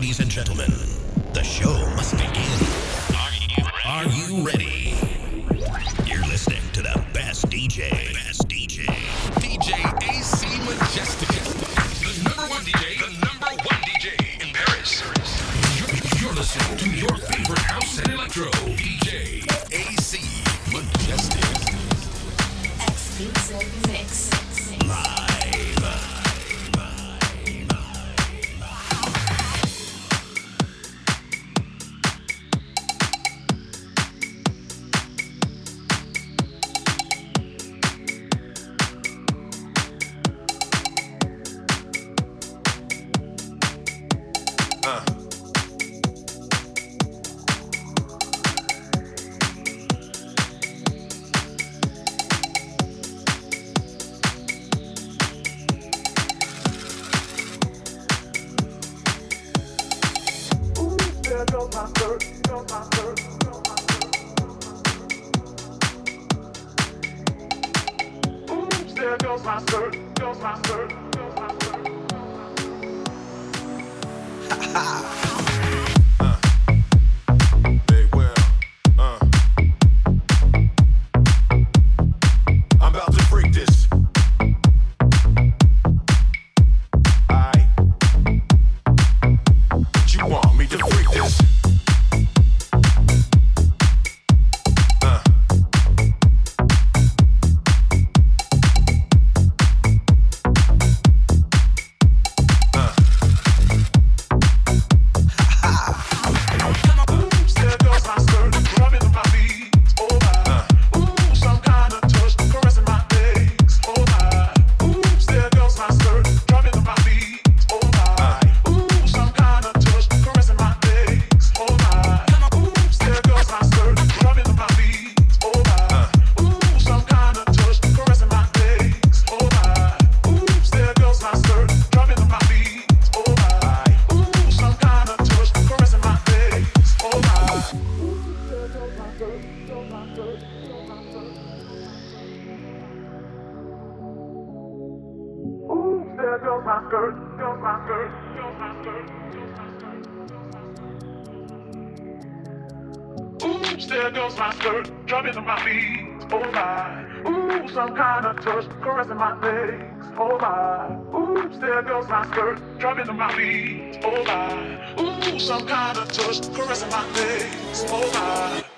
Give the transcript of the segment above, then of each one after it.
Ladies and gentlemen, the show must begin. Are you ready? You're listening to the best DJ. Best DJ. DJ AC Majestic, The number one DJ. The number one DJ in Paris. You're, you're listening to your favorite house and electro. my skirt, drumming in my feet, oh my. Ooh, some kind of touch, caressing my face, oh my.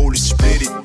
Holy Spirit. split it.